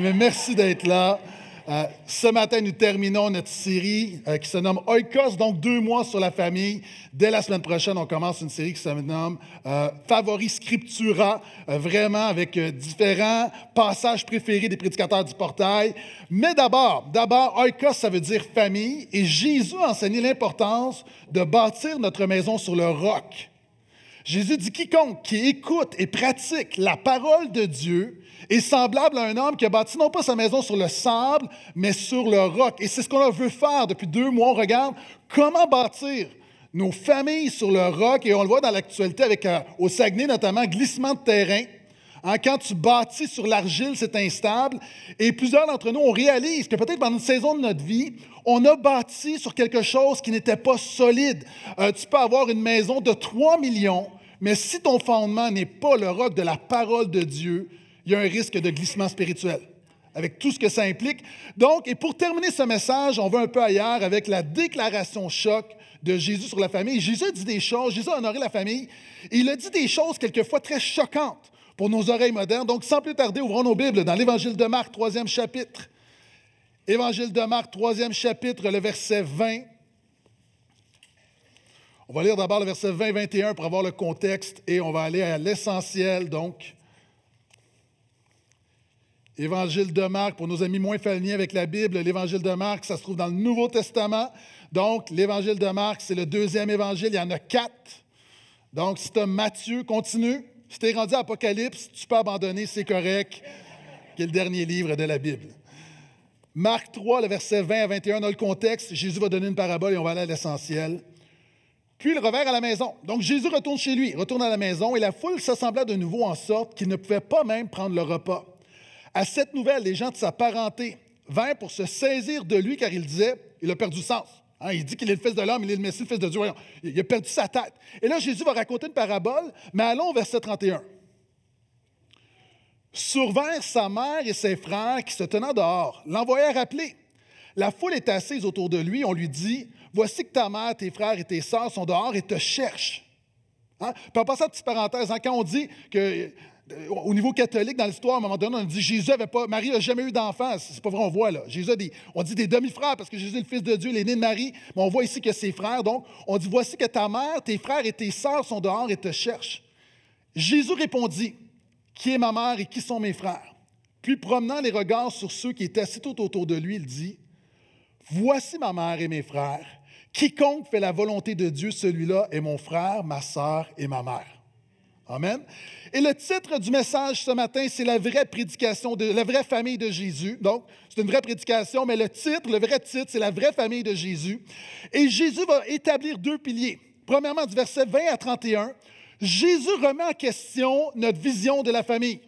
Merci d'être là. Euh, ce matin, nous terminons notre série euh, qui se nomme Oikos, donc deux mois sur la famille. Dès la semaine prochaine, on commence une série qui se nomme euh, Favori Scriptura, vraiment avec différents passages préférés des prédicateurs du portail. Mais d'abord, d'abord, Oikos, ça veut dire famille, et Jésus a enseigné l'importance de bâtir notre maison sur le roc. Jésus dit quiconque qui écoute et pratique la parole de Dieu est semblable à un homme qui a bâti non pas sa maison sur le sable, mais sur le roc. Et c'est ce qu'on veut faire depuis deux mois. On regarde comment bâtir nos familles sur le roc. Et on le voit dans l'actualité avec, euh, au Saguenay notamment, glissement de terrain. Hein, quand tu bâtis sur l'argile, c'est instable. Et plusieurs d'entre nous, on réalise que peut-être pendant une saison de notre vie, on a bâti sur quelque chose qui n'était pas solide. Euh, tu peux avoir une maison de 3 millions, mais si ton fondement n'est pas le roc de la parole de Dieu, il y a un risque de glissement spirituel, avec tout ce que ça implique. Donc, et pour terminer ce message, on va un peu ailleurs avec la déclaration choc de Jésus sur la famille. Jésus a dit des choses, Jésus a honoré la famille. il a dit des choses quelquefois très choquantes pour nos oreilles modernes. Donc, sans plus tarder, ouvrons nos Bibles dans l'Évangile de Marc, troisième chapitre. Évangile de Marc, troisième chapitre, le verset 20. On va lire d'abord le verset 20-21 pour avoir le contexte et on va aller à l'essentiel, donc. Évangile de Marc, pour nos amis moins familiers avec la Bible, l'Évangile de Marc, ça se trouve dans le Nouveau Testament. Donc, l'Évangile de Marc, c'est le deuxième évangile, il y en a quatre. Donc, si tu as Matthieu, continue. Si tu es rendu à Apocalypse, tu peux abandonner, c'est correct, qui est le dernier livre de la Bible. Marc 3, le verset 20 à 21, dans le contexte, Jésus va donner une parabole et on va aller à l'essentiel. Puis il revers à la maison. Donc Jésus retourne chez lui, retourne à la maison, et la foule s'assembla de nouveau en sorte qu'il ne pouvait pas même prendre le repas. À cette nouvelle, les gens de sa parenté vinrent pour se saisir de lui car il disait, il a perdu sens. Hein, il dit qu'il est le fils de l'homme, il est le Messie, le fils de Dieu. Il a perdu sa tête. Et là, Jésus va raconter une parabole, mais allons au verset 31. Survinrent sa mère et ses frères qui se tenaient dehors, l'envoyèrent rappeler. La foule était assise autour de lui, on lui dit, Voici que ta mère, tes frères et tes sœurs sont dehors et te cherchent. Hein? Puis en passant petite parenthèse, hein, quand on dit que au niveau catholique, dans l'histoire, à un moment donné, on dit Jésus avait pas, Marie n'a jamais eu d'enfant. C'est pas vrai, on voit là. Jésus a on dit des demi-frères parce que Jésus est le Fils de Dieu, l'aîné de Marie, mais on voit ici que ses frères. Donc, on dit Voici que ta mère, tes frères et tes sœurs sont dehors et te cherchent. Jésus répondit Qui est ma mère et qui sont mes frères? Puis, promenant les regards sur ceux qui étaient assis tout autour de lui, il dit Voici ma mère et mes frères. Quiconque fait la volonté de Dieu, celui-là est mon frère, ma sœur et ma mère. Amen. Et le titre du message ce matin, c'est la vraie prédication de la vraie famille de Jésus. Donc, c'est une vraie prédication, mais le titre, le vrai titre, c'est la vraie famille de Jésus. Et Jésus va établir deux piliers. Premièrement, du verset 20 à 31, Jésus remet en question notre vision de la famille.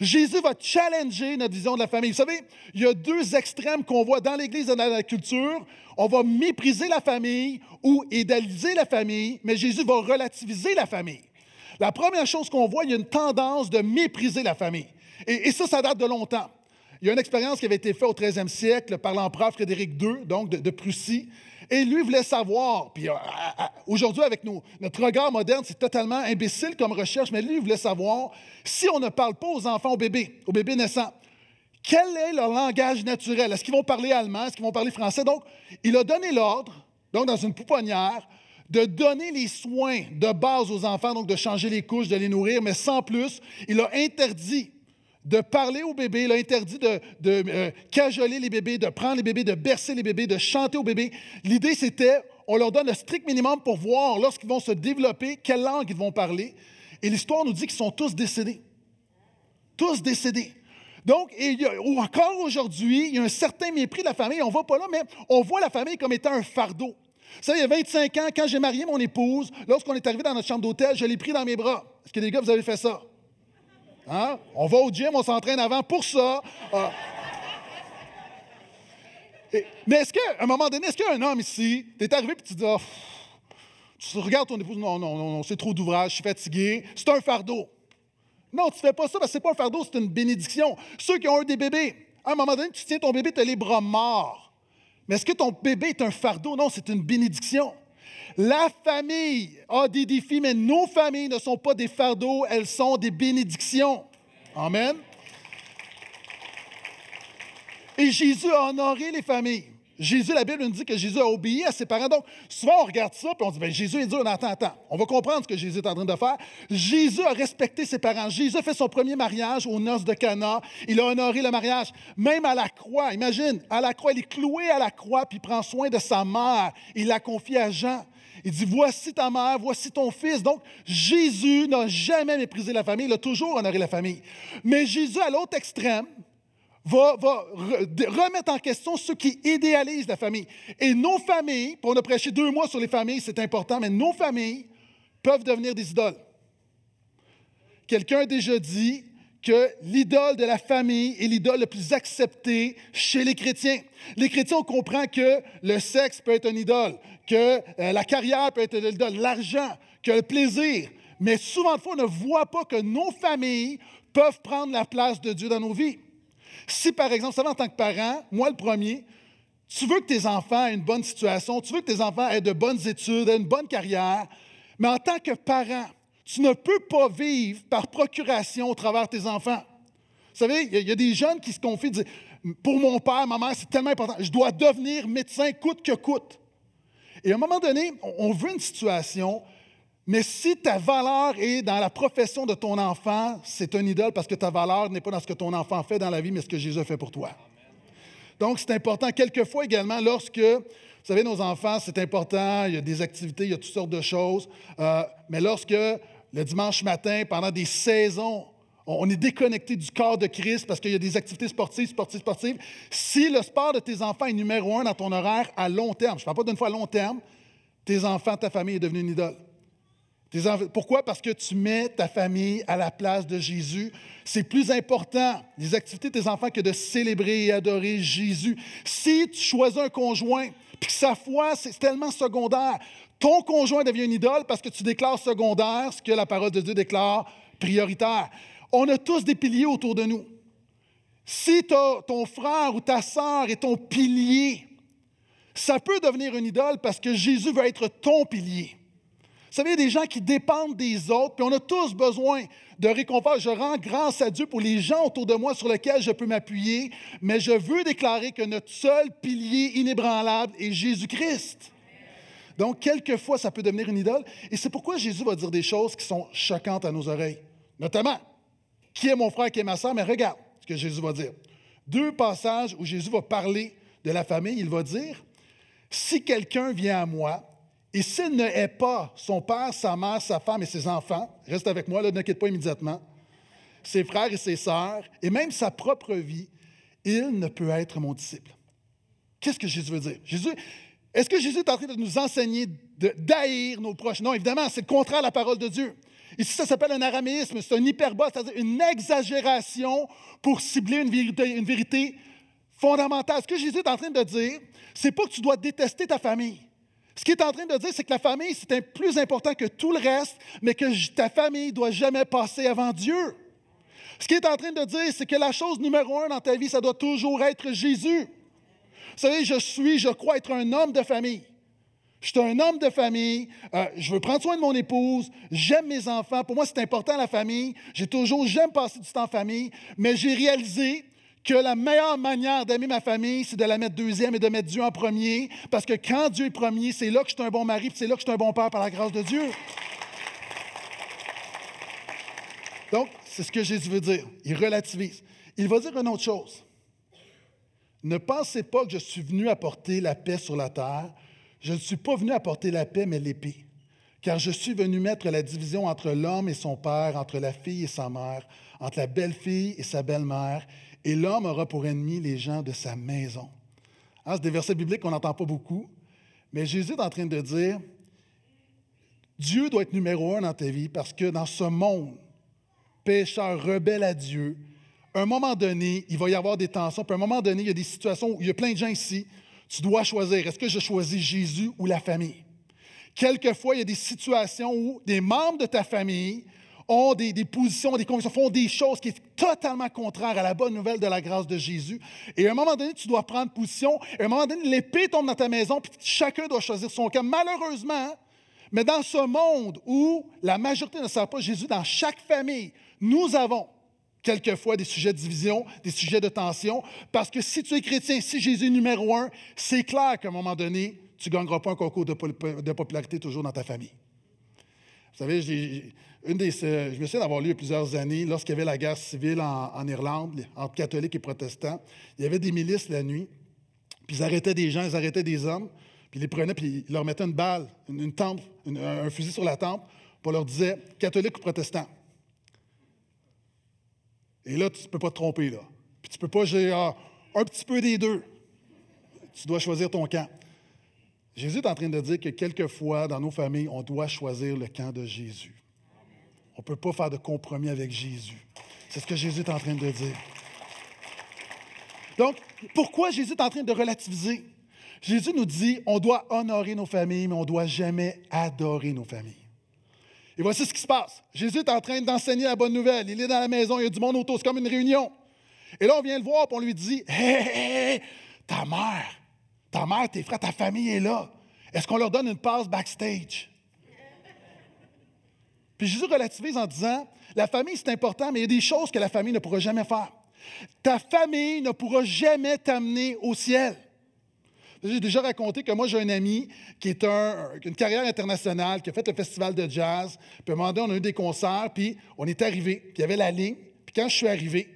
Jésus va challenger notre vision de la famille. Vous savez, il y a deux extrêmes qu'on voit dans l'Église et dans la culture. On va mépriser la famille ou idéaliser la famille, mais Jésus va relativiser la famille. La première chose qu'on voit, il y a une tendance de mépriser la famille. Et, ça, ça date de longtemps. Il y a une expérience qui avait été faite au 13e siècle par l'empereur Frédéric II, donc de, Prussie. Et lui voulait savoir, puis euh, aujourd'hui, avec notre regard moderne, c'est totalement imbécile comme recherche, mais lui voulait savoir si on ne parle pas aux enfants, aux bébés, aux bébés naissants, quel est leur langage naturel? Est-ce qu'ils vont parler allemand? Est-ce qu'ils vont parler français? Donc, il a donné l'ordre, donc dans une pouponnière, de donner les soins de base aux enfants, donc de changer les couches, de les nourrir, mais sans plus. Il a interdit de parler aux bébés, il a interdit de, euh, cajoler les bébés, de prendre les bébés, de bercer les bébés, de chanter aux bébés. L'idée, c'était, on leur donne le strict minimum pour voir, lorsqu'ils vont se développer, quelle langue ils vont parler. Et l'histoire nous dit qu'ils sont tous décédés. Tous décédés. Donc, ou encore aujourd'hui, il y a un certain mépris de la famille. On ne va pas là, mais on voit la famille comme étant un fardeau. Savez, il y a 25 ans, quand j'ai marié mon épouse, lorsqu'on est arrivé dans notre chambre d'hôtel, je l'ai pris dans mes bras. Est-ce que les gars, vous avez fait ça? Hein? On va au gym, on s'entraîne avant pour ça. Ah. mais est-ce qu'à un moment donné, est-ce qu'il y a un homme ici, tu es arrivé et tu dis, oh, tu regardes ton épouse, non, non, non, non c'est trop d'ouvrage, je suis fatigué, c'est un fardeau. Non, tu ne fais pas ça parce que ce n'est pas un fardeau, c'est une bénédiction. Ceux qui ont eu des bébés, à un moment donné, tu tiens ton bébé, tu as les bras morts. Mais est-ce que ton bébé est un fardeau? Non, c'est une bénédiction. La famille a des défis, mais nos familles ne sont pas des fardeaux, elles sont des bénédictions. Amen. Et Jésus a honoré les familles. Jésus, la Bible nous dit que Jésus a obéi à ses parents. Donc, souvent, on regarde ça, puis on dit, bien, Jésus est dur. Attends, attends. On va comprendre ce que Jésus est en train de faire. Jésus a respecté ses parents. Jésus a fait son premier mariage aux noces de Cana. Il a honoré le mariage. Même à la croix, imagine, à la croix, il est cloué à la croix, puis prend soin de sa mère. Il l'a confié à Jean. Il dit, voici ta mère, voici ton fils. Donc, Jésus n'a jamais méprisé la famille, il a toujours honoré la famille. Mais Jésus, à l'autre extrême, va, remettre en question ceux qui idéalisent la famille. Et nos familles, on a prêché deux mois sur les familles, c'est important, mais nos familles peuvent devenir des idoles. Quelqu'un a déjà dit que l'idole de la famille est l'idole le plus acceptée chez les chrétiens. Les chrétiens, on comprend que le sexe peut être une idole, que euh, la carrière peut être une idole, l'argent, que le plaisir. Mais souvent on ne voit pas que nos familles peuvent prendre la place de Dieu dans nos vies. Si, par exemple, en tant que parent, moi le premier, tu veux que tes enfants aient une bonne situation, tu veux que tes enfants aient de bonnes études, aient une bonne carrière, mais en tant que parent, tu ne peux pas vivre par procuration au travers de tes enfants. Vous savez, il y, a des jeunes qui se confient, disent, pour mon père, ma mère, c'est tellement important, je dois devenir médecin coûte que coûte. Et à un moment donné, on veut une situation mais si ta valeur est dans la profession de ton enfant, c'est un idole parce que ta valeur n'est pas dans ce que ton enfant fait dans la vie, mais ce que Jésus fait pour toi. Donc, c'est important. Quelquefois également, lorsque, vous savez, nos enfants, c'est important, il y a des activités, il y a toutes sortes de choses, euh, mais lorsque le dimanche matin, pendant des saisons, on est déconnecté du corps de Christ parce qu'il y a des activités sportives, sportives, sportives. Si le sport de tes enfants est numéro un dans ton horaire à long terme, je ne parle pas d'une fois à long terme, tes enfants, ta famille est devenue une idole. Pourquoi? Parce que tu mets ta famille à la place de Jésus. C'est plus important, les activités de tes enfants, que de célébrer et adorer Jésus. Si tu choisis un conjoint, puis sa foi, c'est tellement secondaire, ton conjoint devient une idole parce que tu déclares secondaire ce que la parole de Dieu déclare prioritaire. On a tous des piliers autour de nous. Si ton frère ou ta sœur est ton pilier, ça peut devenir une idole parce que Jésus veut être ton pilier. Savez, il y a des gens qui dépendent des autres, puis on a tous besoin de réconfort. Je rends grâce à Dieu pour les gens autour de moi sur lesquels je peux m'appuyer, mais je veux déclarer que notre seul pilier inébranlable est Jésus-Christ. Donc, quelquefois, ça peut devenir une idole. Et c'est pourquoi Jésus va dire des choses qui sont choquantes à nos oreilles. Notamment, qui est mon frère, qui est ma soeur? Mais regarde ce que Jésus va dire. Deux passages où Jésus va parler de la famille. Il va dire, si quelqu'un vient à moi et s'il ne hait pas son père, sa mère, sa femme et ses enfants, reste avec moi, ne quitte pas immédiatement, ses frères et ses sœurs, et même sa propre vie, il ne peut être mon disciple. Qu'est-ce que Jésus veut dire? Jésus, est-ce que Jésus est en train de nous enseigner d'haïr nos proches? Non, évidemment, c'est le contraire de la parole de Dieu. Ici, ça s'appelle un araméisme, c'est un hyperbole, c'est-à-dire une exagération pour cibler une vérité, une vérité fondamentale. Ce que Jésus est en train de dire, c'est pas que tu dois détester ta famille. Ce qu'il est en train de dire, c'est que la famille, c'est plus important que tout le reste, mais que ta famille doit jamais passer avant Dieu. Ce qu'il est en train de dire, c'est que la chose numéro un dans ta vie, ça doit toujours être Jésus. Vous savez, je suis, je crois être un homme de famille. Je suis un homme de famille, euh, je veux prendre soin de mon épouse, j'aime mes enfants. Pour moi, c'est important la famille. J'ai toujours, j'aime passer du temps en famille, mais j'ai réalisé que la meilleure manière d'aimer ma famille, c'est de la mettre deuxième et de mettre Dieu en premier, parce que quand Dieu est premier, c'est là que je suis un bon mari, c'est là que je suis un bon père par la grâce de Dieu. Donc, c'est ce que Jésus veut dire. Il relativise. Il va dire une autre chose. Ne pensez pas que je suis venu apporter la paix sur la terre. Je ne suis pas venu apporter la paix, mais l'épée. Car je suis venu mettre la division entre l'homme et son père, entre la fille et sa mère, entre la belle-fille et sa belle-mère, et l'homme aura pour ennemi les gens de sa maison. Hein, c'est des versets bibliques qu'on n'entend pas beaucoup, mais Jésus est en train de dire, Dieu doit être numéro un dans ta vie parce que dans ce monde, pécheur, rebelle à Dieu, à un moment donné, il va y avoir des tensions, puis à un moment donné, il y a des situations où il y a plein de gens ici, tu dois choisir, est-ce que je choisis Jésus ou la famille? Quelquefois, il y a des situations où des membres de ta famille ont des, positions, des convictions, font des choses qui sont totalement contraires à la bonne nouvelle de la grâce de Jésus. Et à un moment donné, tu dois prendre position. Et à un moment donné, l'épée tombe dans ta maison, puis chacun doit choisir son cas. Malheureusement, mais dans ce monde où la majorité ne sert pas Jésus, dans chaque famille, nous avons quelquefois des sujets de division, des sujets de tension, parce que si tu es chrétien, si Jésus est numéro un, c'est clair qu'à un moment donné, tu ne gagneras pas un concours de, popularité toujours dans ta famille. Vous savez, une des, je me souviens d'avoir lu il y a plusieurs années, lorsqu'il y avait la guerre civile en, Irlande, entre catholiques et protestants, il y avait des milices la nuit, puis ils arrêtaient des gens, ils arrêtaient des hommes, puis ils les prenaient, puis ils leur mettaient une balle, une, un fusil sur la tempe, pour leur dire catholique ou protestant. Et là, tu ne peux pas te tromper, là. Puis tu ne peux pas j'ai ah, un petit peu des deux. Tu dois choisir ton camp. Jésus est en train de dire que quelquefois, dans nos familles, on doit choisir le camp de Jésus. On ne peut pas faire de compromis avec Jésus. C'est ce que Jésus est en train de dire. Donc, pourquoi Jésus est en train de relativiser? Jésus nous dit, on doit honorer nos familles, mais on ne doit jamais adorer nos familles. Et voici ce qui se passe. Jésus est en train d'enseigner la bonne nouvelle. Il est dans la maison, il y a du monde autour, c'est comme une réunion. Et là, on vient le voir, et on lui dit Hé, hé, hé, ta mère, ta mère, tes frères, ta famille est là. Est-ce qu'on leur donne une passe backstage? Puis Jésus relativise en disant La famille, c'est important, mais il y a des choses que la famille ne pourra jamais faire. Ta famille ne pourra jamais t'amener au ciel. J'ai déjà raconté que moi, j'ai un ami qui est un, une carrière internationale, qui a fait le festival de jazz. Puis à un moment donné, on a eu des concerts, puis on est arrivé, puis il y avait la ligne. Puis quand je suis arrivé,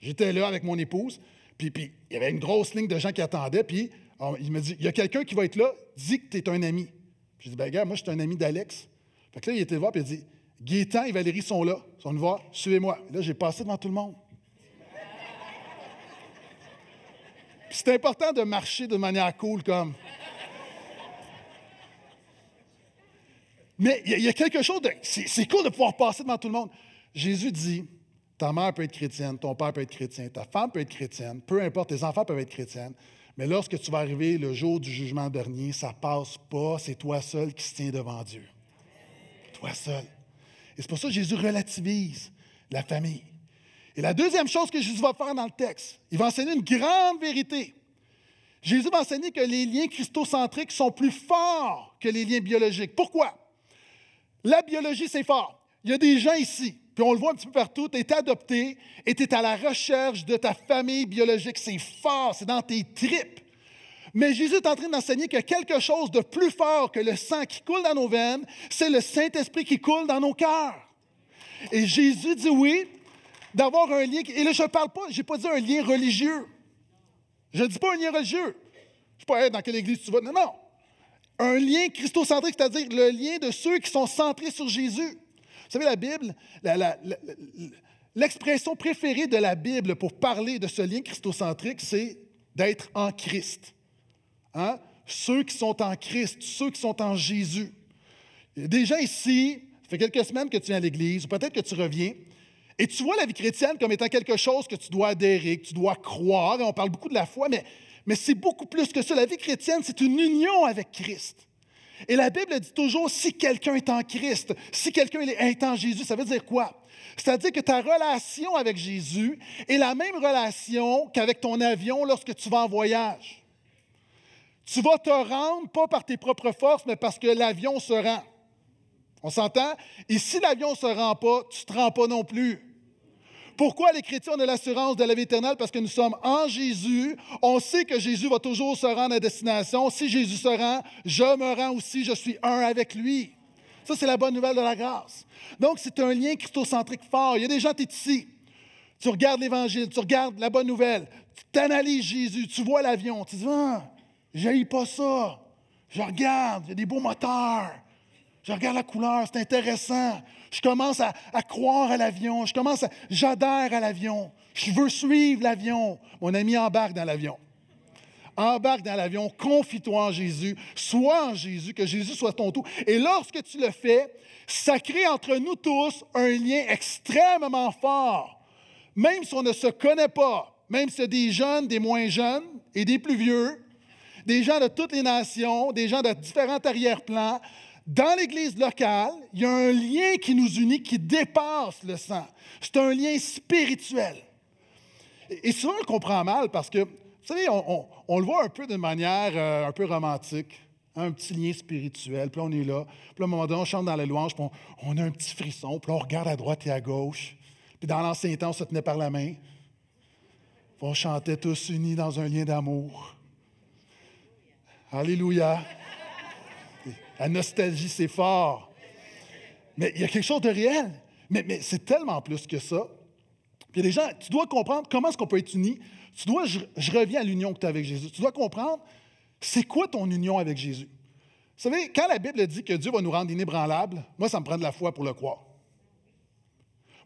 j'étais là avec mon épouse, puis, puis il y avait une grosse ligne de gens qui attendaient, puis il me dit Il y a quelqu'un qui va être là, dis que tu es un ami. Puis je dis Ben, gars, moi, je suis un ami d'Alex. Fait que là, il était voir, puis il dit Gaétan et Valérie sont là, ils sont venus voir, suivez-moi. Là, j'ai passé devant tout le monde. c'est important de marcher de manière cool comme. Mais il y, a quelque chose de. C'est cool de pouvoir passer devant tout le monde. Jésus dit ta mère peut être chrétienne, ton père peut être chrétien, ta femme peut être chrétienne, peu importe, tes enfants peuvent être chrétiennes. Mais lorsque tu vas arriver le jour du jugement dernier, ça passe pas, c'est toi seul qui se tient devant Dieu. Toi seul. Et c'est pour ça que Jésus relativise la famille. Et la deuxième chose que Jésus va faire dans le texte, il va enseigner une grande vérité. Jésus va enseigner que les liens christocentriques sont plus forts que les liens biologiques. Pourquoi? La biologie, c'est fort. Il y a des gens ici, puis on le voit un petit peu partout, tu es adopté et tu es à la recherche de ta famille biologique. C'est fort, c'est dans tes tripes. Mais Jésus est en train d'enseigner que quelque chose de plus fort que le sang qui coule dans nos veines, c'est le Saint-Esprit qui coule dans nos cœurs. Et Jésus dit oui, d'avoir un lien. Et là, je ne parle pas, je n'ai pas dit un lien religieux. Je ne dis pas un lien religieux. Je ne pas dans quelle église tu vas? Non, non. Un lien christocentrique, c'est-à-dire le lien de ceux qui sont centrés sur Jésus. Vous savez, la Bible, l'expression préférée de la Bible pour parler de ce lien christocentrique, c'est d'être en Christ. Hein? Ceux qui sont en Christ, ceux qui sont en Jésus. Gens ici, ça fait quelques semaines que tu viens à l'Église, ou peut-être que tu reviens, et tu vois la vie chrétienne comme étant quelque chose que tu dois adhérer, que tu dois croire. Et on parle beaucoup de la foi, mais, mais c'est beaucoup plus que ça. La vie chrétienne, c'est une union avec Christ. Et la Bible dit toujours, si quelqu'un est en Christ, si quelqu'un est en Jésus, ça veut dire quoi? C'est-à-dire que ta relation avec Jésus est la même relation qu'avec ton avion lorsque tu vas en voyage. Tu vas te rendre pas par tes propres forces, mais parce que l'avion se rend. On s'entend? Et si l'avion ne se rend pas, tu ne te rends pas non plus. Pourquoi les chrétiens ont de l'assurance de la vie éternelle? Parce que nous sommes en Jésus. On sait que Jésus va toujours se rendre à destination. Si Jésus se rend, je me rends aussi, je suis un avec lui. Ça, c'est la bonne nouvelle de la grâce. Donc, c'est un lien christocentrique fort. Il y a des gens, tu es ici. Tu regardes l'Évangile, tu regardes la bonne nouvelle, tu analyses Jésus, tu vois l'avion, tu dis, ah, j'ai pas ça. Je regarde, il y a des beaux moteurs. Je regarde la couleur, c'est intéressant. Je commence à, croire à l'avion. Je commence à. J'adhère à l'avion. Je veux suivre l'avion. Mon ami embarque dans l'avion. Embarque dans l'avion, confie-toi en Jésus, sois en Jésus, que Jésus soit ton tout. Et lorsque tu le fais, ça crée entre nous tous un lien extrêmement fort. Même si on ne se connaît pas, même si c'est des jeunes, des moins jeunes et des plus vieux, des gens de toutes les nations, des gens de différents arrière-plans, dans l'Église locale, il y a un lien qui nous unit qui dépasse le sang. C'est un lien spirituel. Et souvent, on le comprend mal parce que, vous savez, on, le voit un peu de manière euh, un peu romantique, un petit lien spirituel. Puis là, on est là. Puis à un moment donné, on chante dans la louange, puis on, a un petit frisson. Puis là, on regarde à droite et à gauche. Puis dans l'ancien temps, on se tenait par la main. On chantait tous unis dans un lien d'amour. Alléluia. La nostalgie, c'est fort. Mais il y a quelque chose de réel. Mais, c'est tellement plus que ça. Puis les gens, tu dois comprendre comment est-ce qu'on peut être unis. Tu dois, je, reviens à l'union que tu as avec Jésus. Tu dois comprendre, c'est quoi ton union avec Jésus? Vous savez, quand la Bible dit que Dieu va nous rendre inébranlables, moi, ça me prend de la foi pour le croire.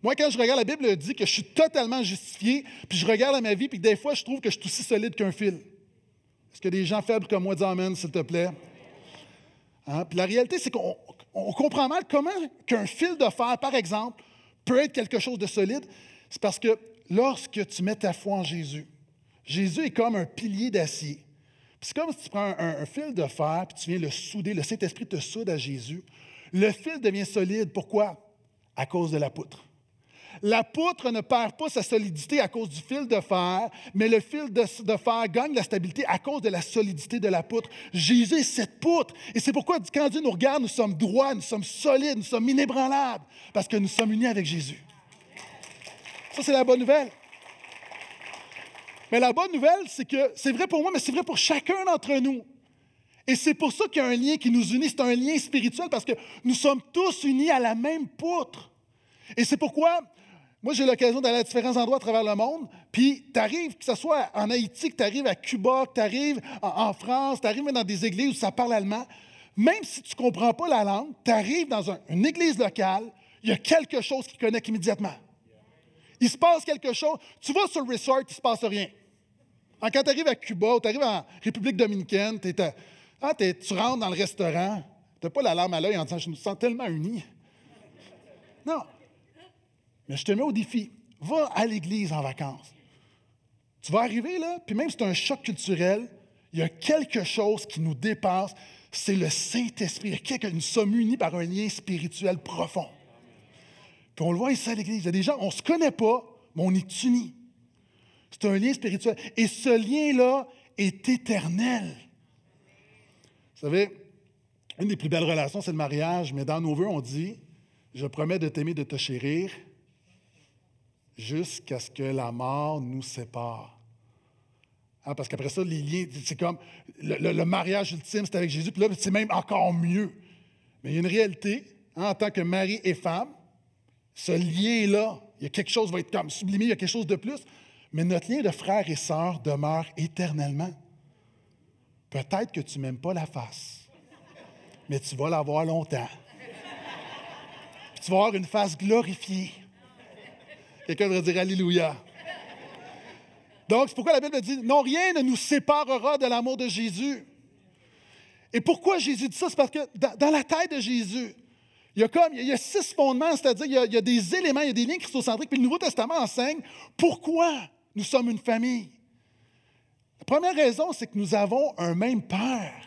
Moi, quand je regarde la Bible, elle dit que je suis totalement justifié, puis je regarde ma vie, puis des fois, je trouve que je suis aussi solide qu'un fil. Est-ce que des gens faibles comme moi disent Amen, s'il te plaît? Hein? Puis la réalité, c'est qu'on comprend mal comment qu'un fil de fer, par exemple, peut être quelque chose de solide. C'est parce que lorsque tu mets ta foi en Jésus, Jésus est comme un pilier d'acier. C'est comme si tu prends un, fil de fer puis tu viens le souder, le Saint-Esprit te soude à Jésus. Le fil devient solide. Pourquoi? À cause de la poutre. La poutre ne perd pas sa solidité à cause du fil de fer, mais le fil de, fer gagne la stabilité à cause de la solidité de la poutre. Jésus cette poutre. Et c'est pourquoi quand Dieu nous regarde, nous sommes droits, nous sommes solides, nous sommes inébranlables, parce que nous sommes unis avec Jésus. Ça, c'est la bonne nouvelle. Mais la bonne nouvelle, c'est que c'est vrai pour moi, mais c'est vrai pour chacun d'entre nous. Et c'est pour ça qu'il y a un lien qui nous unit. C'est un lien spirituel parce que nous sommes tous unis à la même poutre. Et c'est pourquoi moi, j'ai l'occasion d'aller à différents endroits à travers le monde, puis tu arrives, que ce soit en Haïti, que tu arrives à Cuba, que tu arrives en, France, tu arrives dans des églises où ça parle allemand, même si tu ne comprends pas la langue, tu arrives dans une église locale, il y a quelque chose qui connecte immédiatement. Il se passe quelque chose. Tu vas sur le resort, il ne se passe rien. Quand tu arrives à Cuba ou tu arrives en République dominicaine, ah, tu rentres dans le restaurant, tu n'as pas la larme à l'œil en disant Je me sens tellement uni. Non. Je te mets au défi. Va à l'église en vacances. Tu vas arriver là, puis même si c'est un choc culturel, il y a quelque chose qui nous dépasse. C'est le Saint-Esprit. Nous sommes unis par un lien spirituel profond. Puis on le voit ici à l'Église. Il y a des gens, on ne se connaît pas, mais on est unis. C'est un lien spirituel. Et ce lien-là est éternel. Vous savez, une des plus belles relations, c'est le mariage, mais dans nos voeux, on dit Je promets de t'aimer, de te chérir, jusqu'à ce que la mort nous sépare. Hein, parce qu'après ça, les liens, c'est comme le, mariage ultime, c'est avec Jésus, puis là, c'est même encore mieux. Mais il y a une réalité, hein, en tant que mari et femme, ce lien-là, il y a quelque chose qui va être comme sublimé, il y a quelque chose de plus. Mais notre lien de frère et sœur demeure éternellement. Peut-être que tu n'aimes pas la face, mais tu vas l'avoir longtemps. tu vas avoir une face glorifiée. Quelqu'un devrait dire Alléluia. Donc, c'est pourquoi la Bible dit Non, rien ne nous séparera de l'amour de Jésus. Et pourquoi Jésus dit ça? C'est parce que dans la tête de Jésus, il y a comme, il y a six fondements, c'est-à-dire il, y, a, des éléments, il y a des liens christocentriques, puis le Nouveau Testament enseigne pourquoi nous sommes une famille. La première raison, c'est que nous avons un même Père.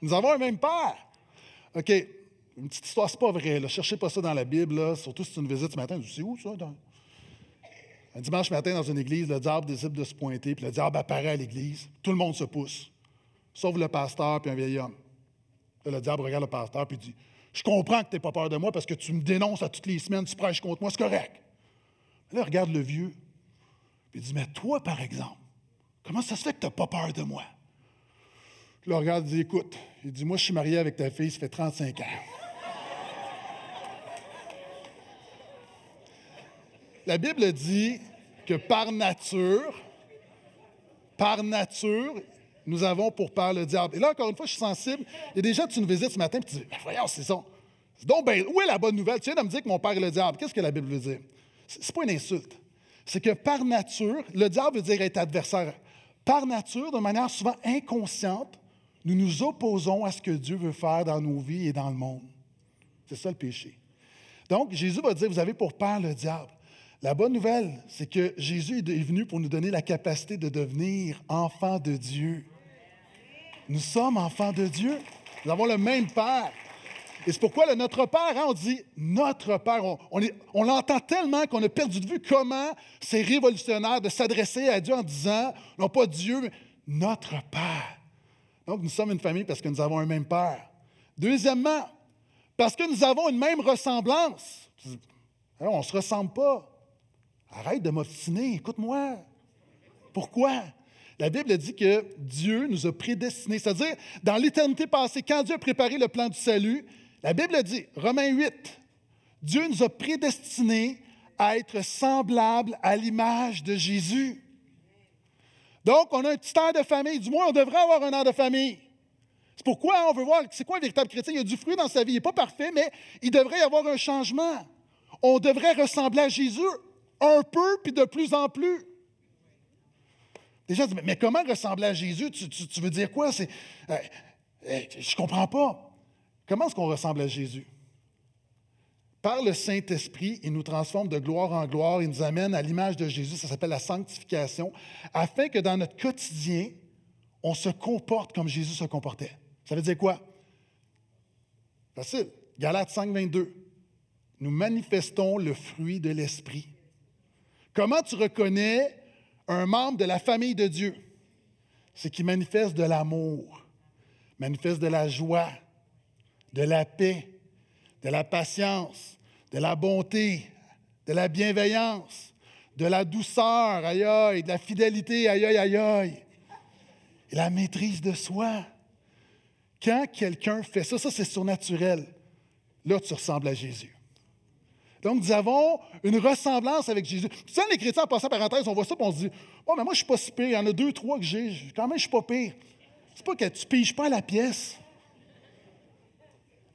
Nous avons un même Père. OK, une petite histoire, c'est pas vrai. Ne cherchez pas ça dans la Bible, surtout si c'est une visite ce matin. C'est où ça? Un dimanche matin, dans une église, le diable décide de se pointer, puis le diable apparaît à l'église. Tout le monde se pousse, sauf le pasteur puis un vieil homme. le diable regarde le pasteur puis dit je comprends que tu n'aies pas peur de moi parce que tu me dénonces à toutes les semaines, tu prêches contre moi, c'est correct. là, regarde le vieux. Puis il dit Mais toi, par exemple, comment ça se fait que tu n'as pas peur de moi Là, regarde, il dit Écoute, il dit Moi, je suis marié avec ta fille, ça fait 35 ans. La Bible dit que par nature, par nature, nous avons pour peur le diable. Et là, encore une fois, je suis sensible. Il y a des gens, tu nous visites ce matin, et tu dis, voyons, c'est ça. Donc, ben, où est la bonne nouvelle? Tu viens de me dire que mon père est le diable. Qu'est-ce que la Bible veut dire? C'est pas une insulte. C'est que par nature, le diable veut dire être adversaire. Par nature, de manière souvent inconsciente, nous nous opposons à ce que Dieu veut faire dans nos vies et dans le monde. C'est ça le péché. Donc, Jésus va dire, vous avez pour père le diable. La bonne nouvelle, c'est que Jésus est venu pour nous donner la capacité de devenir enfants de Dieu. Nous sommes enfants de Dieu. Nous avons le même Père. Et c'est pourquoi notre Père, hein, on dit notre Père. On, l'entend tellement qu'on a perdu de vue comment c'est révolutionnaire de s'adresser à Dieu en disant, non pas Dieu, mais notre Père. Donc, nous sommes une famille parce que nous avons un même Père. Deuxièmement, parce que nous avons une même ressemblance. On ne se ressemble pas. Arrête de m'obstiner, écoute-moi. Pourquoi? La Bible dit que Dieu nous a prédestinés, c'est-à-dire dans l'éternité passée, quand Dieu a préparé le plan du salut, la Bible dit, Romains 8, Dieu nous a prédestinés à être semblables à l'image de Jésus. Donc, on a un petit air de famille, du moins on devrait avoir un air de famille. C'est pourquoi on veut voir, c'est quoi un véritable chrétien? Il y a du fruit dans sa vie, il n'est pas parfait, mais il devrait y avoir un changement. On devrait ressembler à Jésus un peu, puis de plus en plus. Les gens disent, mais comment ressembler à Jésus? Tu, veux dire quoi? C'est, euh, euh, je ne comprends pas. Comment est-ce qu'on ressemble à Jésus? Par le Saint-Esprit, il nous transforme de gloire en gloire, il nous amène à l'image de Jésus, ça s'appelle la sanctification, afin que dans notre quotidien, on se comporte comme Jésus se comportait. Ça veut dire quoi? Facile. Galates 5, 22. Nous manifestons le fruit de l'Esprit. Comment tu reconnais un membre de la famille de Dieu? C'est qu'il manifeste de l'amour, manifeste de la joie, de la paix, de la patience, de la bonté, de la bienveillance, de la douceur, aïe aïe, de la fidélité, aïe aïe aïe aïe, et la maîtrise de soi. Quand quelqu'un fait ça, ça c'est surnaturel, là tu ressembles à Jésus. Donc, nous avons une ressemblance avec Jésus. Tu sais, les chrétiens, en passant parenthèse, on voit ça et on se dit Oh, mais moi, je ne suis pas si pire. Il y en a deux, trois que j'ai. Quand même, je ne suis pas pire. C'est pas que tu ne piges pas la pièce.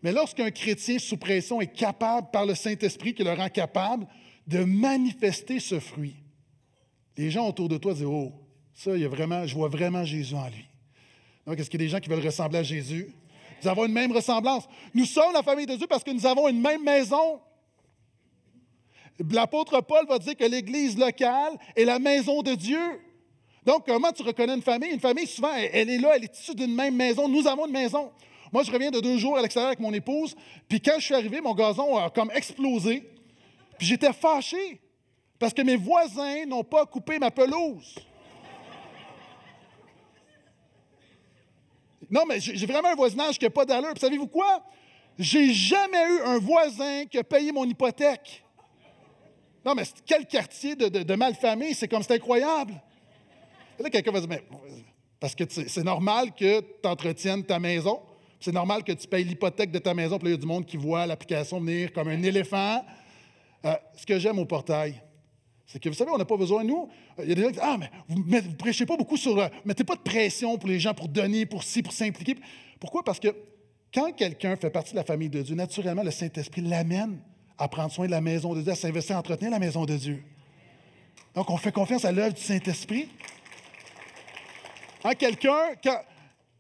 Mais lorsqu'un chrétien sous pression est capable, par le Saint-Esprit qui le rend capable, de manifester ce fruit, les gens autour de toi disent Oh, ça, il y a vraiment, je vois vraiment Jésus en lui. Donc, est-ce qu'il y a des gens qui veulent ressembler à Jésus? Nous avons une même ressemblance. Nous sommes la famille de Dieu parce que nous avons une même maison. L'apôtre Paul va dire que l'Église locale est la maison de Dieu. Donc, comment tu reconnais une famille? Une famille, souvent, elle, est là, elle est issue d'une même maison. Nous avons une maison. Moi, je reviens de deux jours à l'extérieur avec mon épouse, puis quand je suis arrivé, mon gazon a comme explosé. Puis j'étais fâché parce que mes voisins n'ont pas coupé ma pelouse. Non, mais j'ai vraiment un voisinage qui n'a pas d'allure. Puis savez-vous quoi? J'ai jamais eu un voisin qui a payé mon hypothèque. Non, mais quel quartier de, de, malfamé, c'est comme c'est incroyable. Et là, quelqu'un va dire, mais parce que c'est normal que tu entretiennes ta maison, c'est normal que tu payes l'hypothèque de ta maison, puis là, il y a du monde qui voit l'application venir comme un éléphant. Euh, ce que j'aime au portail, c'est que vous savez, on n'a pas besoin, nous, euh, il y a des gens qui disent Ah, mais vous ne prêchez pas beaucoup sur. Euh, mettez pas de pression pour les gens pour donner, pour ci, pour s'impliquer. Pourquoi? Parce que quand quelqu'un fait partie de la famille de Dieu, naturellement, le Saint-Esprit l'amène à prendre soin de la maison de Dieu, à s'investir à entretenir la maison de Dieu. Donc, on fait confiance à l'œuvre du Saint-Esprit. Hein, quelqu'un,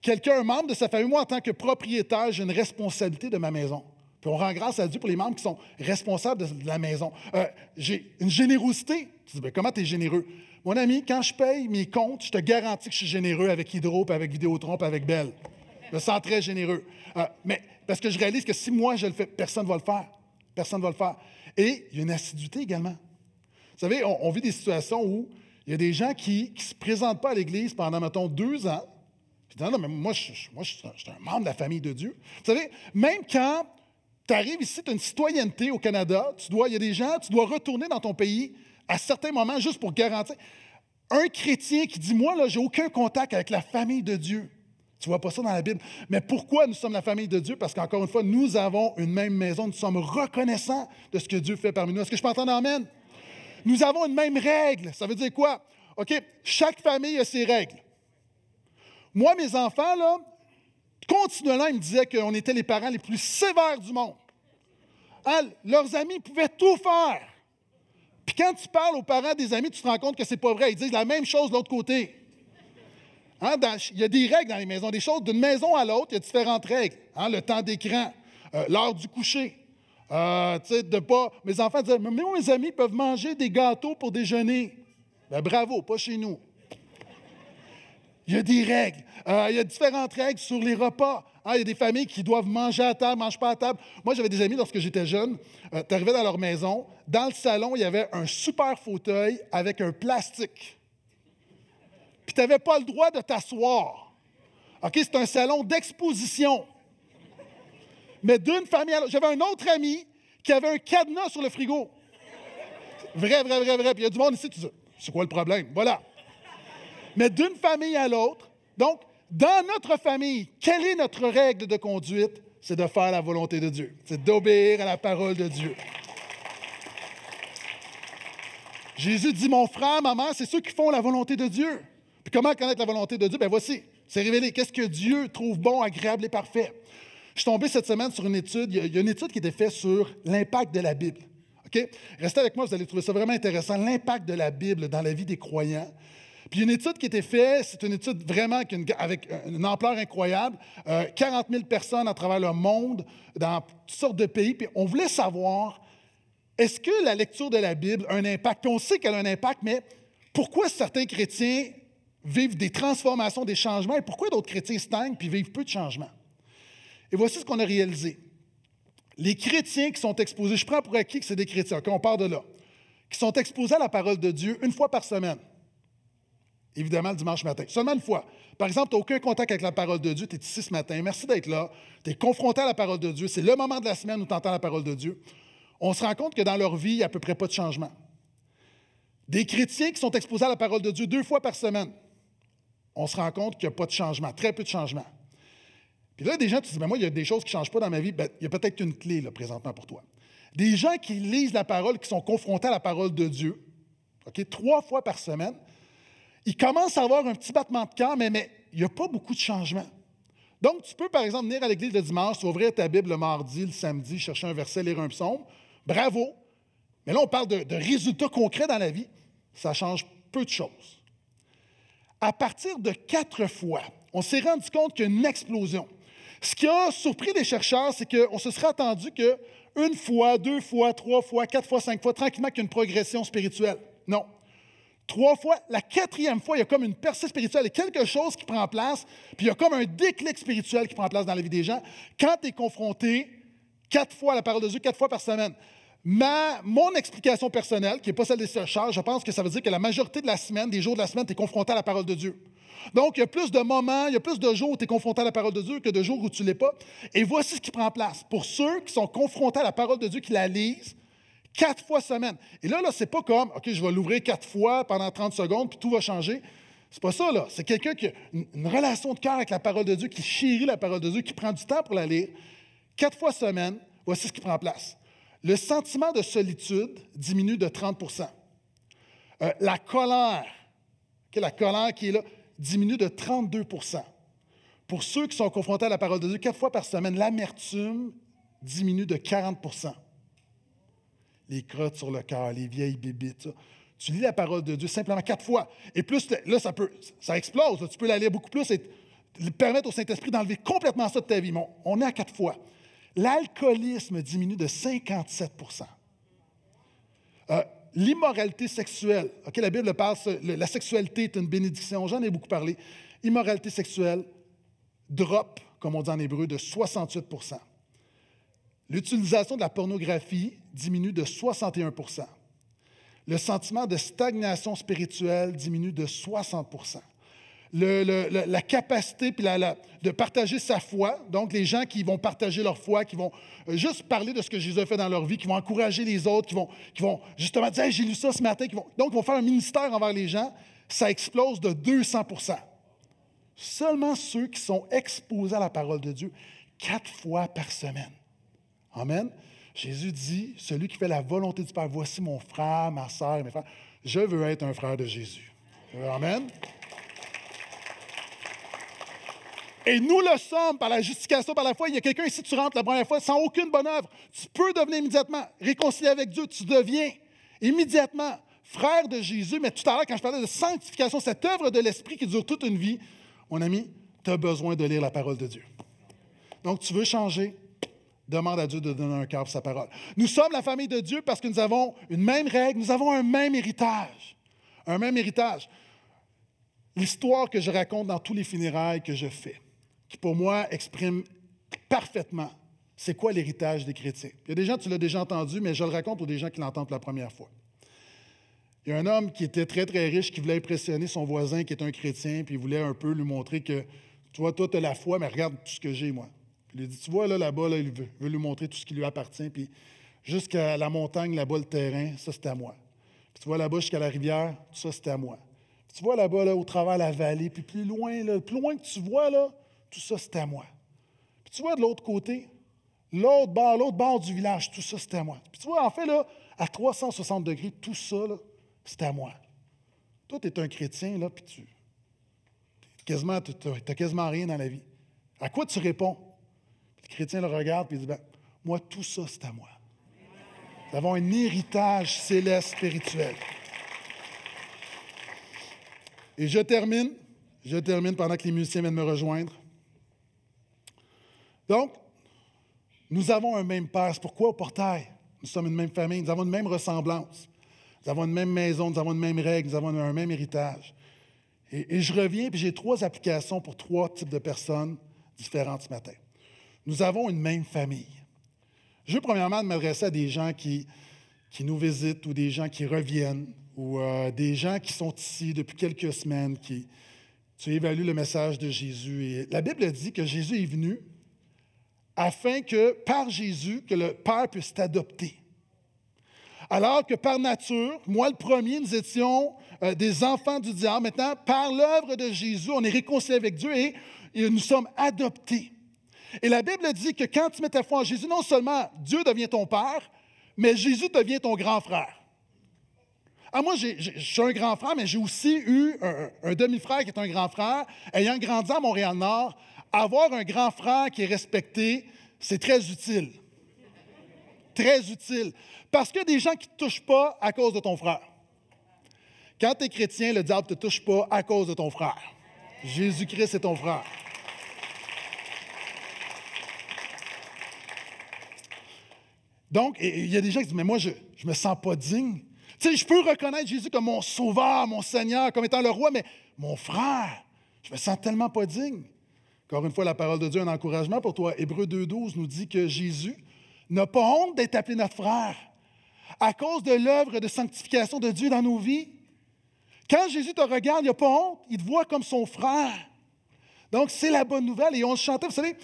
quelqu'un, un membre de sa famille, moi, en tant que propriétaire, j'ai une responsabilité de ma maison. Puis on rend grâce à Dieu pour les membres qui sont responsables de la maison. Euh, j'ai une générosité. Tu dis, ben, comment tu es généreux? Mon ami, quand je paye mes comptes, je te garantis que je suis généreux avec Hydro, avec Vidéotron, avec Belle. Je me sens très généreux. Euh, mais parce que je réalise que si moi je le fais, personne ne va le faire. Personne ne va le faire. Et il y a une assiduité également. Vous savez, on, vit des situations où il y a des gens qui ne se présentent pas à l'Église pendant, mettons, deux ans. Puis disent, non, mais moi, je, moi, suis un membre de la famille de Dieu. Vous savez, même quand tu arrives ici, tu as une citoyenneté au Canada, tu dois, il y a des gens, tu dois retourner dans ton pays à certains moments juste pour garantir. Un chrétien qui dit, moi, là, j'ai aucun contact avec la famille de Dieu. Tu ne vois pas ça dans la Bible. Mais pourquoi nous sommes la famille de Dieu? Parce qu'encore une fois, nous avons une même maison. Nous sommes reconnaissants de ce que Dieu fait parmi nous. Est-ce que je peux entendre Amen? Nous avons une même règle. Ça veut dire quoi? OK, chaque famille a ses règles. Moi, mes enfants, là, continuellement, ils me disaient qu'on était les parents les plus sévères du monde. Hein, leurs amis pouvaient tout faire. Puis quand tu parles aux parents des amis, tu te rends compte que c'est pas vrai. Ils disent la même chose de l'autre côté. Hein, il y a des règles dans les maisons, des choses d'une maison à l'autre, il y a différentes règles. Hein, le temps d'écran, euh, l'heure du coucher. Euh, de pas, mes enfants disent Mais mes amis peuvent manger des gâteaux pour déjeuner. Ben, bravo, pas chez nous. Il y a des règles. Euh, il y a différentes règles sur les repas. Hein, il y a des familles qui doivent manger à table, ne mangent pas à table. Moi, j'avais des amis lorsque j'étais jeune. tu arrivais dans leur maison. Dans le salon, il y avait un super fauteuil avec un plastique tu n'avais pas le droit de t'asseoir. OK, c'est un salon d'exposition. Mais d'une famille à l'autre. J'avais un autre ami qui avait un cadenas sur le frigo. Vrai, vrai, vrai, vrai. Puis il y a du monde ici, tu dis, c'est quoi le problème? Voilà. Mais d'une famille à l'autre, donc, dans notre famille, quelle est notre règle de conduite? C'est de faire la volonté de Dieu. C'est d'obéir à la parole de Dieu. Jésus dit, mon frère, maman, c'est ceux qui font la volonté de Dieu. Comment connaître la volonté de Dieu? Ben voici, c'est révélé. Qu'est-ce que Dieu trouve bon, agréable et parfait? Je suis tombé cette semaine sur une étude. Il y a une étude qui était faite sur l'impact de la Bible. OK? Restez avec moi, vous allez trouver ça vraiment intéressant. L'impact de la Bible dans la vie des croyants. Puis une étude qui a été faite, c'est une étude vraiment avec une ampleur incroyable. 40 euh, 000 personnes à travers le monde, dans toutes sortes de pays. Puis on voulait savoir, est-ce que la lecture de la Bible a un impact? Puis on sait qu'elle a un impact, mais pourquoi certains chrétiens vivent des transformations, des changements, et pourquoi d'autres chrétiens stagnent puis vivent peu de changements? Et voici ce qu'on a réalisé. Les chrétiens qui sont exposés, je prends pour acquis que c'est des chrétiens, on part de là, qui sont exposés à la parole de Dieu une fois par semaine. Évidemment, le dimanche matin. Seulement une fois. Par exemple, tu n'as aucun contact avec la parole de Dieu, tu es ici ce matin, merci d'être là, tu es confronté à la parole de Dieu, c'est le moment de la semaine où tu entends la parole de Dieu. On se rend compte que dans leur vie, il n'y a à peu près pas de changement. Des chrétiens qui sont exposés à la parole de Dieu deux fois par semaine, on se rend compte qu'il n'y a pas de changement, très peu de changement. Puis là, des gens, tu dis, ben moi, il y a des choses qui ne changent pas dans ma vie. Ben, il y a peut-être une clé, là, présentement, pour toi. Des gens qui lisent la parole, qui sont confrontés à la parole de Dieu, OK, trois fois par semaine, ils commencent à avoir un petit battement de cœur, mais, mais il n'y a pas beaucoup de changement. Donc, tu peux, par exemple, venir à l'église le dimanche, ouvrir ta Bible le mardi, le samedi, chercher un verset, lire un psaume. Bravo. Mais là, on parle de résultats concrets dans la vie. Ça change peu de choses. À partir de quatre fois, on s'est rendu compte qu'il y a une explosion. Ce qui a surpris les chercheurs, c'est qu'on se serait attendu qu'une fois, deux fois, trois fois, quatre fois, cinq fois, tranquillement, qu'il y ait une progression spirituelle. Non. Trois fois, la quatrième fois, il y a comme une percée spirituelle, il y a quelque chose qui prend place, puis il y a comme un déclic spirituel qui prend place dans la vie des gens quand tu es confronté quatre fois à la parole de Dieu, quatre fois par semaine. Ma, mon explication personnelle, qui n'est pas celle des chercheurs, je pense que ça veut dire que la majorité de la semaine, des jours de la semaine, tu es confronté à la parole de Dieu. Donc, il y a plus de moments, il y a plus de jours où tu es confronté à la parole de Dieu que de jours où tu ne l'es pas. Et voici ce qui prend place. Pour ceux qui sont confrontés à la parole de Dieu, qui la lisent, quatre fois semaine. Et là, là, c'est pas comme, OK, je vais l'ouvrir quatre fois pendant 30 secondes, puis tout va changer. C'est pas ça, là. C'est quelqu'un qui a une, relation de cœur avec la parole de Dieu, qui chérit la parole de Dieu, qui prend du temps pour la lire. Quatre fois semaine, voici ce qui prend place. Le sentiment de solitude diminue de 30% euh, La colère, la colère qui est là, diminue de 32% Pour ceux qui sont confrontés à la parole de Dieu quatre fois par semaine, l'amertume diminue de 40% Les crottes sur le cœur, les vieilles bébites, Tu lis la parole de Dieu simplement quatre fois. Et plus, là, ça, peut, ça explose. Tu peux la lire beaucoup plus et permettre au Saint-Esprit d'enlever complètement ça de ta vie. Mais on est à quatre fois. L'alcoolisme diminue de 57% euh, L'immoralité sexuelle. OK, la Bible parle, la sexualité est une bénédiction. J'en ai beaucoup parlé. Immoralité sexuelle drop, comme on dit en hébreu, de 68% L'utilisation de la pornographie diminue de 61% Le sentiment de stagnation spirituelle diminue de 60 la capacité puis de partager sa foi. Donc, les gens qui vont partager leur foi, qui vont euh, juste parler de ce que Jésus a fait dans leur vie, qui vont encourager les autres, qui vont, qui vont justement dire J'ai lu ça ce matin. Qui vont, donc, ils vont faire un ministère envers les gens. Ça explose de 200% Seulement ceux qui sont exposés à la parole de Dieu quatre fois par semaine. Amen. Jésus dit Celui qui fait la volonté du Père, voici mon frère, ma soeur, mes frères. Je veux être un frère de Jésus. Amen. Et nous le sommes par la justification, par la foi. Il y a quelqu'un ici, tu rentres la première fois sans aucune bonne œuvre. Tu peux devenir immédiatement réconcilié avec Dieu. Tu deviens immédiatement frère de Jésus. Mais tout à l'heure, quand je parlais de sanctification, cette œuvre de l'Esprit qui dure toute une vie, mon ami, tu as besoin de lire la parole de Dieu. Donc, tu veux changer, demande à Dieu de donner un cœur pour sa parole. Nous sommes la famille de Dieu parce que nous avons une même règle, nous avons un même héritage. Un même héritage. L'histoire que je raconte dans tous les funérailles que je fais qui pour moi exprime parfaitement c'est quoi l'héritage des chrétiens. Il y a des gens, tu l'as déjà entendu, mais je le raconte pour des gens qui l'entendent la première fois. Il y a un homme qui était très, très riche, qui voulait impressionner son voisin qui est un chrétien, puis il voulait un peu lui montrer que, tu vois, toi, tu as la foi, mais regarde tout ce que j'ai, moi. Puis il lui dit, tu vois, là, là-bas, là, il veut, veut, lui montrer tout ce qui lui appartient, puis jusqu'à la montagne, là-bas, le terrain, ça, c'est à moi. Puis tu vois là-bas jusqu'à la rivière, tout ça, c'était à moi. Puis tu vois là-bas, là, au travers la vallée, puis plus loin, là, plus loin que tu vois, là, tout ça, c'était à moi. Puis tu vois de l'autre côté, l'autre bord, l'autre bord du village, tout ça, c'était à moi. Puis tu vois, en fait, là, à 360 degrés, tout ça, c'était à moi. Toi, tu es un chrétien, là, puis tu. Quasiment, n'as quasiment rien dans la vie. À quoi tu réponds? le chrétien le regarde, puis il dit ben, Moi, tout ça, c'est à moi. Nous avons un héritage céleste spirituel. Et je termine, je termine pendant que les musiciens viennent me rejoindre. Donc, nous avons un même Père. C'est pourquoi au portail, nous sommes une même famille, nous avons une même ressemblance. Nous avons une même maison, nous avons une même règle, nous avons un même héritage. Et, je reviens, puis j'ai trois applications pour trois types de personnes différentes ce matin. Nous avons une même famille. Je veux premièrement m'adresser à des gens qui, nous visitent ou des gens qui reviennent ou euh, des gens qui sont ici depuis quelques semaines, qui tu évalues le message de Jésus. Et la Bible dit que Jésus est venu afin que par Jésus, que le Père puisse t'adopter. Alors que par nature, moi le premier, nous étions euh, des enfants du diable. Maintenant, par l'œuvre de Jésus, on est réconcilié avec Dieu et, nous sommes adoptés. Et la Bible dit que quand tu mets ta foi en Jésus, non seulement Dieu devient ton Père, mais Jésus devient ton grand frère. Ah, moi, je suis un grand frère, mais j'ai aussi eu un, un demi-frère qui est un grand frère. Ayant grandi à Montréal-Nord, avoir un grand frère qui est respecté, c'est très utile. Très utile. Parce qu'il y a des gens qui ne te touchent pas à cause de ton frère. Quand tu es chrétien, le diable ne te touche pas à cause de ton frère. Jésus-Christ est ton frère. Donc, il y a des gens qui disent, mais moi, je ne me sens pas digne. Tu sais, je peux reconnaître Jésus comme mon sauveur, mon Seigneur, comme étant le roi, mais mon frère, je me sens tellement pas digne. Encore une fois, la parole de Dieu, un encouragement pour toi. Hébreu 2.12 nous dit que Jésus n'a pas honte d'être appelé notre frère à cause de l'œuvre de sanctification de Dieu dans nos vies. Quand Jésus te regarde, il n'a pas honte, il te voit comme son frère. Donc, c'est la bonne nouvelle. Et on chantait, vous savez,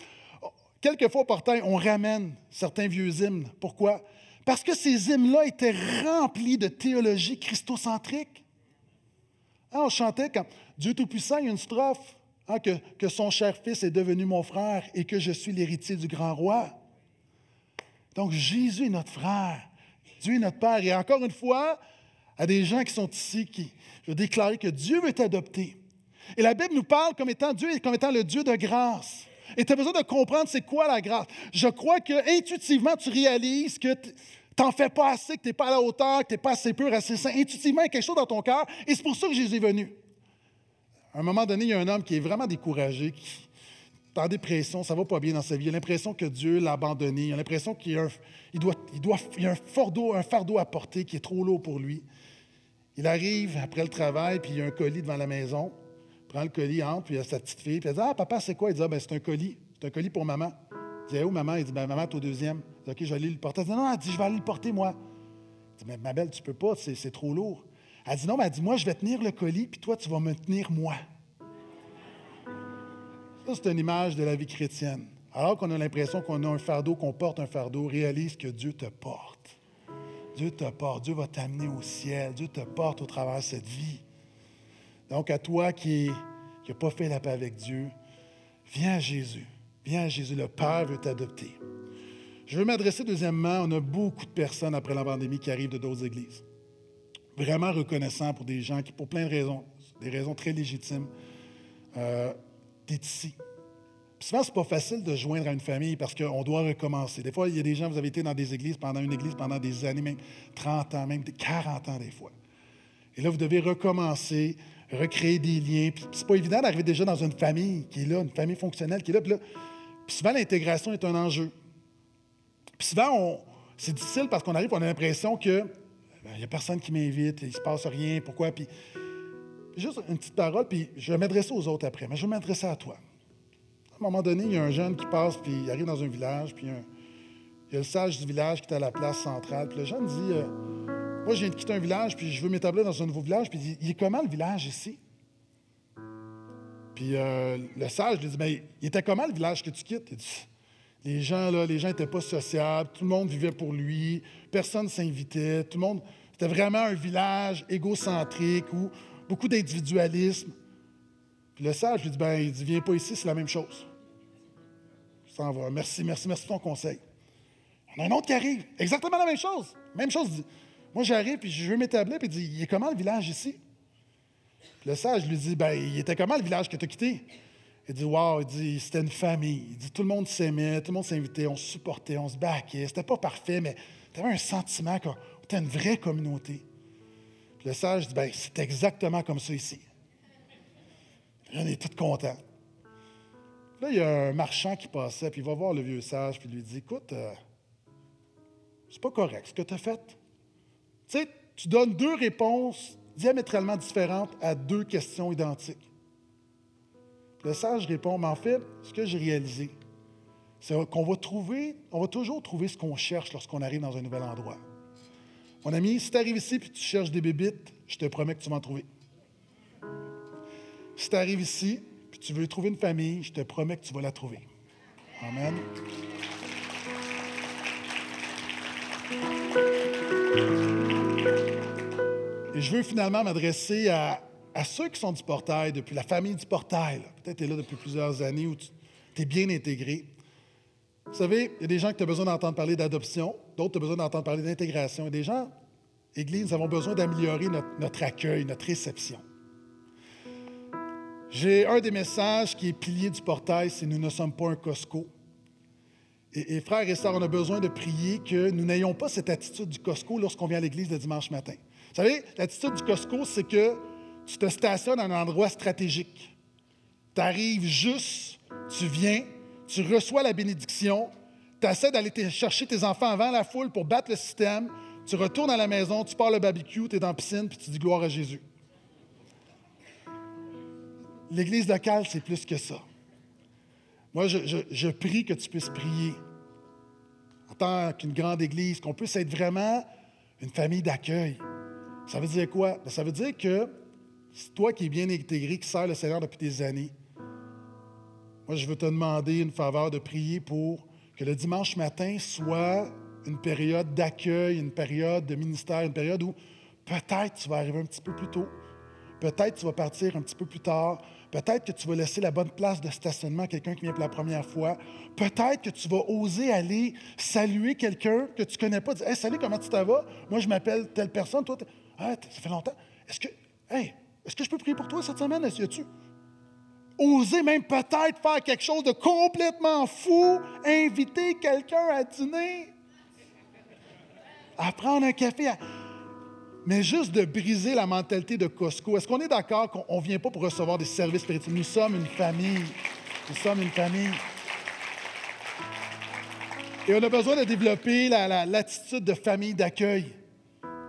quelquefois au portail, on ramène certains vieux hymnes. Pourquoi? Parce que ces hymnes-là étaient remplis de théologie christocentrique. Hein, on chantait quand Dieu Tout-Puissant, il y a une strophe, hein, que, que son cher fils est devenu mon frère et que je suis l'héritier du grand roi. Donc, Jésus est notre frère. Dieu est notre Père. Et encore une fois, à des gens qui sont ici, qui, je veux déclarer que Dieu veut t'adopter. Et la Bible nous parle comme étant Dieu, comme étant le Dieu de grâce. Et tu as besoin de comprendre c'est quoi la grâce. Je crois que intuitivement, tu réalises que tu n'en fais pas assez, que tu n'es pas à la hauteur, que tu n'es pas assez pur, assez saint. Intuitivement, il y a quelque chose dans ton cœur. Et c'est pour ça que Jésus est venu. À un moment donné, il y a un homme qui est vraiment découragé, qui, en dépression, ça ne va pas bien dans sa vie. Il a l'impression que Dieu l'a abandonné. Il a l'impression qu'il a, un, a un, fardeau, à porter qui est trop lourd pour lui. Il arrive après le travail, puis il y a un colis devant la maison. Il prend le colis, entre, puis il y a sa petite fille. Puis elle dit Ah, papa, c'est quoi Il dit Ah, ben, c'est un colis. C'est un colis pour maman. Il dit Où, maman Il dit ben, Maman, tu au deuxième. Il dit OK, je vais aller le porter. Elle dit Non, elle dit Je vais aller le porter, moi. Il dit Mais ma belle, tu peux pas, c'est trop lourd. Elle dit Non, mais elle dit Moi, je vais tenir le colis, puis toi, tu vas me tenir moi. Ça, c'est une image de la vie chrétienne. Alors qu'on a l'impression qu'on a un fardeau, qu'on porte un fardeau, réalise que Dieu te porte. Dieu te porte. Dieu va t'amener au ciel. Dieu te porte au travers de cette vie. Donc, à toi qui n'as pas fait la paix avec Dieu, viens à Jésus. Viens à Jésus. Le Père veut t'adopter. Je veux m'adresser deuxièmement, on a beaucoup de personnes après la pandémie qui arrivent de d'autres églises. Vraiment reconnaissant pour des gens qui, pour plein de raisons, des raisons très légitimes, euh, ici. souvent, ce pas facile de joindre à une famille parce qu'on doit recommencer. Des fois, il y a des gens, vous avez été dans des églises, pendant une église pendant des années, même 30 ans, même 40 ans des fois. Et là, vous devez recommencer, recréer des liens. Puis c'est pas évident d'arriver déjà dans une famille qui est là, une famille fonctionnelle qui est là. Puis, souvent, l'intégration est un enjeu. Puis souvent, c'est difficile parce qu'on arrive, on a l'impression que il n'y a personne qui m'invite, il ne se passe rien, pourquoi? Puis Juste une petite parole, puis je vais m'adresser aux autres après, mais je vais m'adresser à toi. À un moment donné, il y a un jeune qui passe, puis il arrive dans un village, puis il y a le sage du village qui est à la place centrale. Puis le jeune dit euh, Moi, je viens de quitter un village, puis je veux m'établir dans un nouveau village. Puis il dit Il est comment le village ici Puis euh, le sage lui dit Mais il était comment le village que tu quittes il dit, Les gens, là, les gens n'étaient pas sociables, tout le monde vivait pour lui, personne ne s'invitait, tout le monde C'était vraiment un village égocentrique où beaucoup d'individualisme. Puis le sage lui dit, ben, il dit, viens pas ici, c'est la même chose. Ça va. Merci, merci, merci pour ton conseil. Il y a un autre qui arrive. Exactement la même chose. Même chose. Moi, j'arrive, puis je veux m'établir, puis il dit, il est comment le village ici? le sage lui dit, ben, il était comment le village que tu as quitté? Il dit, wow, il dit, c'était une famille. Il dit, tout le monde s'aimait, tout le monde s'invitait, on se supportait, on se baquait. C'était pas parfait, mais tu avais un sentiment qu'on était une vraie communauté. Puis le sage dit, ben, c'est exactement comme ça ici. On est tous contents. Là, il y a un marchand qui passait, puis il va voir le vieux sage, puis il lui dit, écoute, euh, c'est pas correct ce que tu as fait. Tu sais, tu donnes deux réponses diamétralement différentes à deux questions identiques. Le sage répond, mais en fait, ce que j'ai réalisé, c'est qu'on va trouver, on va toujours trouver ce qu'on cherche lorsqu'on arrive dans un nouvel endroit. Mon ami, si tu arrives ici et tu cherches des bébites, je te promets que tu vas en trouver. Si tu arrives ici et tu veux trouver une famille, je te promets que tu vas la trouver. Amen. Et je veux finalement m'adresser à, ceux qui sont du portail, depuis la famille du portail. Peut-être tu es là depuis plusieurs années où tu es bien intégré. Vous savez, il y a des gens qui ont besoin d'entendre parler d'adoption, d'autres ont besoin d'entendre parler d'intégration. Et des gens, Église, nous avons besoin d'améliorer notre, accueil, notre réception. J'ai un des messages qui est pilier du portail, c'est nous ne sommes pas un Costco. Et, frères et sœurs, on a besoin de prier que nous n'ayons pas cette attitude du Costco lorsqu'on vient à l'église le dimanche matin. Vous savez, l'attitude du Costco, c'est que tu te stationnes à un endroit stratégique. Tu arrives juste, tu viens, tu reçois la bénédiction, tu essaies d'aller chercher tes enfants avant la foule pour battre le système, tu retournes à la maison, tu pars le barbecue, tu es dans la piscine, puis tu dis gloire à Jésus. L'Église locale, c'est plus que ça. Moi, je, prie que tu puisses prier en tant qu'une grande Église, qu'on puisse être vraiment une famille d'accueil. Ça veut dire quoi? Ben, ça veut dire que toi qui es bien intégré, qui sers le Seigneur depuis des années, moi, je veux te demander une faveur de prier pour que le dimanche matin soit une période d'accueil, une période de ministère, une période où peut-être tu vas arriver un petit peu plus tôt, peut-être tu vas partir un petit peu plus tard, Peut-être que tu vas laisser la bonne place de stationnement à quelqu'un qui vient pour la première fois. Peut-être que tu vas oser aller saluer quelqu'un que tu ne connais pas. Dire Hey, salut, comment tu vas? Moi, je m'appelle telle personne. Toi, ah, ça fait longtemps. Est-ce que, hey, est-ce que je peux prier pour toi cette semaine? Est-ce que tu oser même peut-être faire quelque chose de complètement fou, inviter quelqu'un à dîner, à prendre un café. À mais juste de briser la mentalité de Costco. Est-ce qu'on est, d'accord qu'on ne vient pas pour recevoir des services spirituels? Nous sommes une famille. Nous sommes une famille. Et on a besoin de développer l'attitude de famille d'accueil.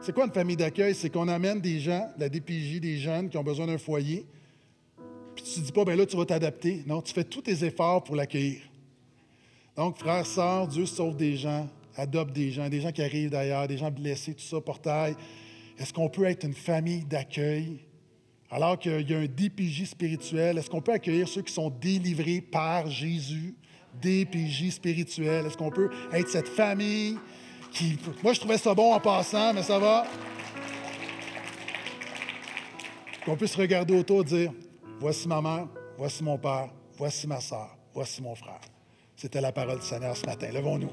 C'est quoi une famille d'accueil? C'est qu'on amène des gens, la DPJ, des jeunes qui ont besoin d'un foyer. Puis tu ne dis pas, ben là, tu vas t'adapter. Non, tu fais tous tes efforts pour l'accueillir. Donc, frères, sœurs, Dieu sauve des gens, adopte des gens, des gens qui arrivent d'ailleurs, des gens blessés, tout ça, portail. Est-ce qu'on peut être une famille d'accueil? Alors qu'il y a un DPJ spirituel? Est-ce qu'on peut accueillir ceux qui sont délivrés par Jésus? DPJ spirituel. Est-ce qu'on peut être cette famille Moi, je trouvais ça bon en passant, mais ça va. Qu'on puisse regarder autour et dire Voici ma mère, voici mon père, voici ma soeur, voici mon frère. C'était la parole du Seigneur ce matin. Levons-nous.